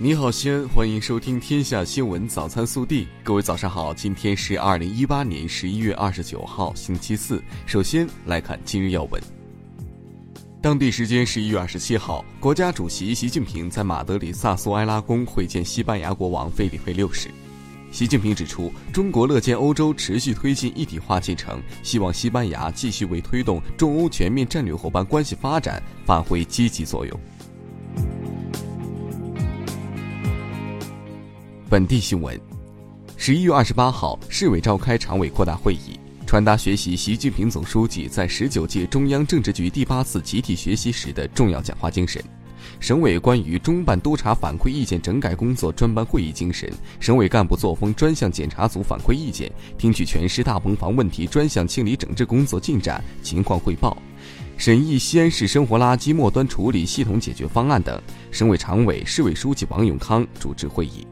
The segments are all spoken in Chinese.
你好，西安，欢迎收听《天下新闻早餐速递》。各位早上好，今天是二零一八年十一月二十九号，星期四。首先来看今日要闻。当地时间十一月二十七号，国家主席习近平在马德里萨苏埃拉宫会见西班牙国王费利佩六世。习近平指出，中国乐见欧洲持续推进一体化进程，希望西班牙继续为推动中欧全面战略伙伴关系发展发挥积极作用。本地新闻：十一月二十八号，市委召开常委扩大会议，传达学习习近平总书记在十九届中央政治局第八次集体学习时的重要讲话精神。省委关于中办督查反馈意见整改工作专班会议精神，省委干部作风专项检查组反馈意见，听取全市大棚房问题专项清理整治工作进展情况汇报，审议西安市生活垃圾末端处理系统解决方案等。省委常委、市委书记王永康主持会议。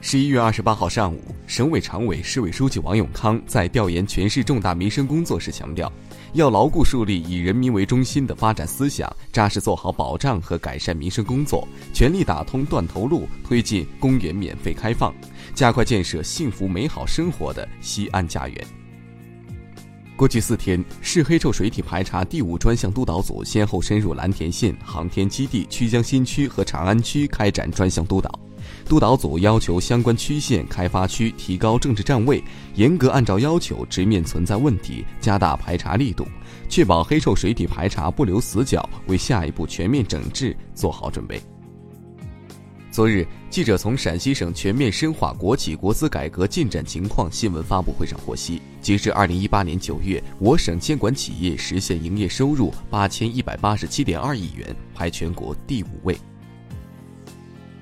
十一月二十八号上午，省委常委、市委书记王永康在调研全市重大民生工作时强调，要牢固树立以人民为中心的发展思想，扎实做好保障和改善民生工作，全力打通断头路，推进公园免费开放，加快建设幸福美好生活的西安家园。过去四天，市黑臭水体排查第五专项督导组先后深入蓝田县、航天基地、曲江新区和长安区开展专项督导。督导组要求相关区县、开发区提高政治站位，严格按照要求直面存在问题，加大排查力度，确保黑臭水体排查不留死角，为下一步全面整治做好准备。昨日，记者从陕西省全面深化国企国资改革进展情况新闻发布会上获悉，截至二零一八年九月，我省监管企业实现营业收入八千一百八十七点二亿元，排全国第五位。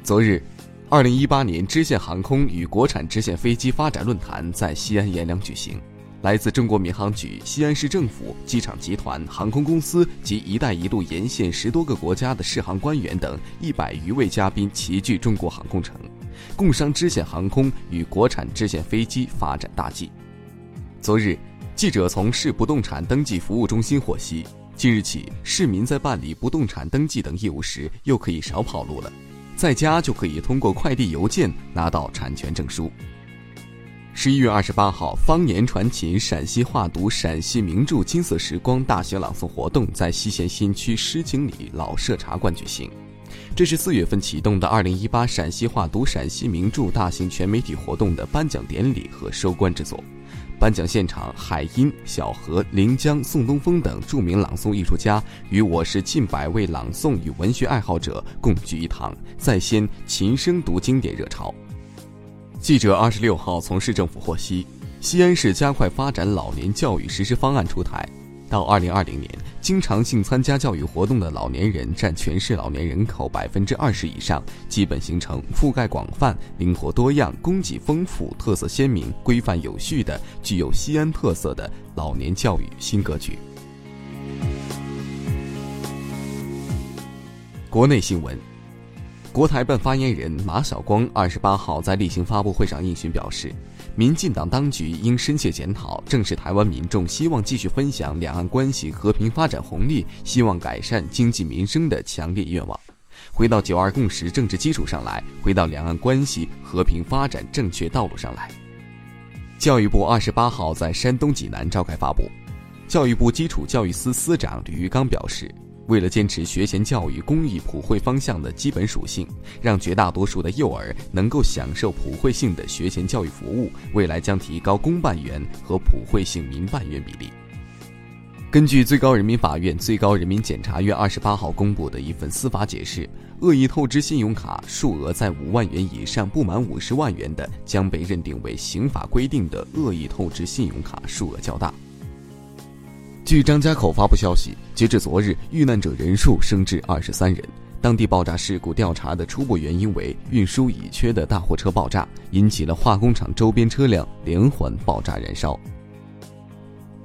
昨日。二零一八年支线航空与国产支线飞机发展论坛在西安阎良举行，来自中国民航局、西安市政府、机场集团、航空公司及“一带一路”沿线十多个国家的试航官员等一百余位嘉宾齐聚中国航空城，共商支线航空与国产支线飞机发展大计。昨日，记者从市不动产登记服务中心获悉，即日起，市民在办理不动产登记等业务时，又可以少跑路了。在家就可以通过快递邮件拿到产权证书。十一月二十八号，方言传情陕西话读陕西名著金色时光大型朗诵活动在西咸新区诗经里老社茶馆举行。这是四月份启动的二零一八陕西话读陕西名著大型全媒体活动的颁奖典礼和收官之作。颁奖现场，海音、小何、临江、宋东风等著名朗诵艺术家与我市近百位朗诵与文学爱好者共聚一堂，再掀琴声读经典热潮。记者二十六号从市政府获悉，西安市加快发展老年教育实施方案出台。到二零二零年，经常性参加教育活动的老年人占全市老年人口百分之二十以上，基本形成覆盖广泛、灵活多样、供给丰富、特色鲜明、规范有序的具有西安特色的老年教育新格局。国内新闻。国台办发言人马晓光二十八号在例行发布会上应询表示，民进党当局应深切检讨，正视台湾民众希望继续分享两岸关系和平发展红利、希望改善经济民生的强烈愿望，回到九二共识政治基础上来，回到两岸关系和平发展正确道路上来。教育部二十八号在山东济南召开发布，教育部基础教育司司长吕玉刚表示。为了坚持学前教育公益普惠方向的基本属性，让绝大多数的幼儿能够享受普惠性的学前教育服务，未来将提高公办园和普惠性民办园比例。根据最高人民法院、最高人民检察院二十八号公布的一份司法解释，恶意透支信用卡数额在五万元以上不满五十万元的，将被认定为刑法规定的恶意透支信用卡数额较大。据张家口发布消息，截至昨日，遇难者人数升至二十三人。当地爆炸事故调查的初步原因为运输乙炔的大货车爆炸，引起了化工厂周边车辆连环爆炸燃烧。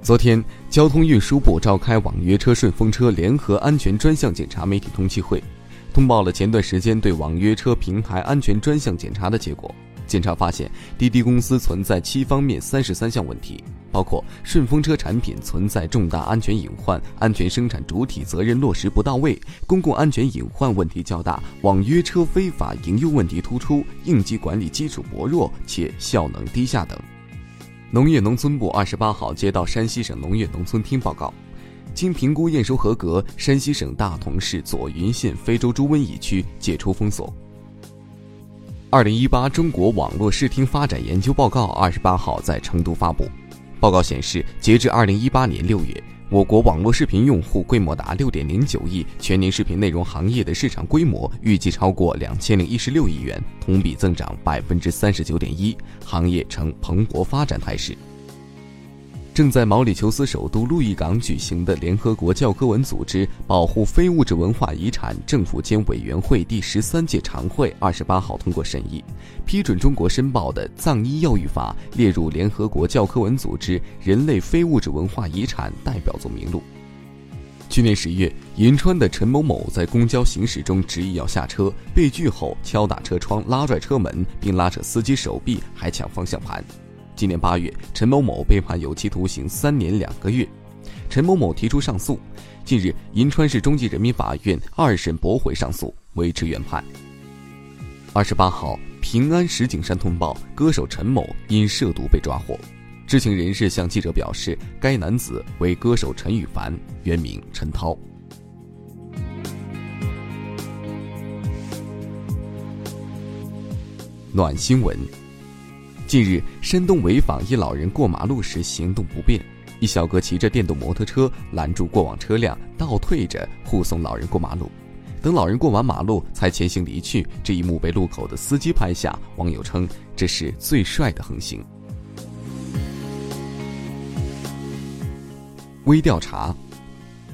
昨天，交通运输部召开网约车、顺风车联合安全专项检查媒体通气会，通报了前段时间对网约车平台安全专项检查的结果。检查发现，滴滴公司存在七方面三十三项问题。包括顺风车产品存在重大安全隐患、安全生产主体责任落实不到位、公共安全隐患问题较大、网约车非法营运问题突出、应急管理基础薄弱且效能低下等。农业农村部二十八号接到山西省农业农村厅报告，经评估验收合格，山西省大同市左云县非洲猪瘟疫区解除封锁。二零一八中国网络视听发展研究报告二十八号在成都发布。报告显示，截至二零一八年六月，我国网络视频用户规模达六点零九亿，全年视频内容行业的市场规模预计超过两千零一十六亿元，同比增长百分之三十九点一，行业呈蓬勃发展态势。正在毛里求斯首都路易港举行的联合国教科文组织保护非物质文化遗产政府间委员会第十三届常会二十八号通过审议，批准中国申报的藏医药育法列入联合国教科文组织人类非物质文化遗产代表作名录。去年十月，银川的陈某某在公交行驶中执意要下车，被拒后敲打车窗、拉拽车门，并拉扯司机手臂，还抢方向盘。今年八月，陈某某被判有期徒刑三年两个月。陈某某提出上诉，近日，银川市中级人民法院二审驳回上诉，维持原判。二十八号，平安石景山通报，歌手陈某因涉毒被抓获。知情人士向记者表示，该男子为歌手陈羽凡，原名陈涛。暖新闻。近日，山东潍坊一老人过马路时行动不便，一小哥骑着电动摩托车拦住过往车辆，倒退着护送老人过马路，等老人过完马路才前行离去。这一幕被路口的司机拍下，网友称这是最帅的横行。微调查，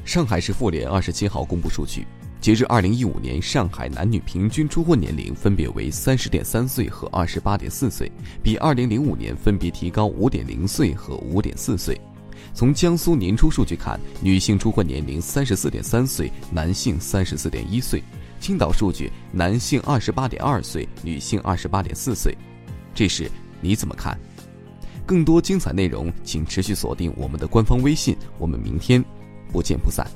上海市妇联二十七号公布数据。截至二零一五年，上海男女平均初婚年龄分别为三十点三岁和二十八点四岁，比二零零五年分别提高五点零岁和五点四岁。从江苏年初数据看，女性初婚年龄三十四点三岁，男性三十四点一岁。青岛数据，男性二十八点二岁，女性二十八点四岁。这时你怎么看？更多精彩内容，请持续锁定我们的官方微信。我们明天不见不散。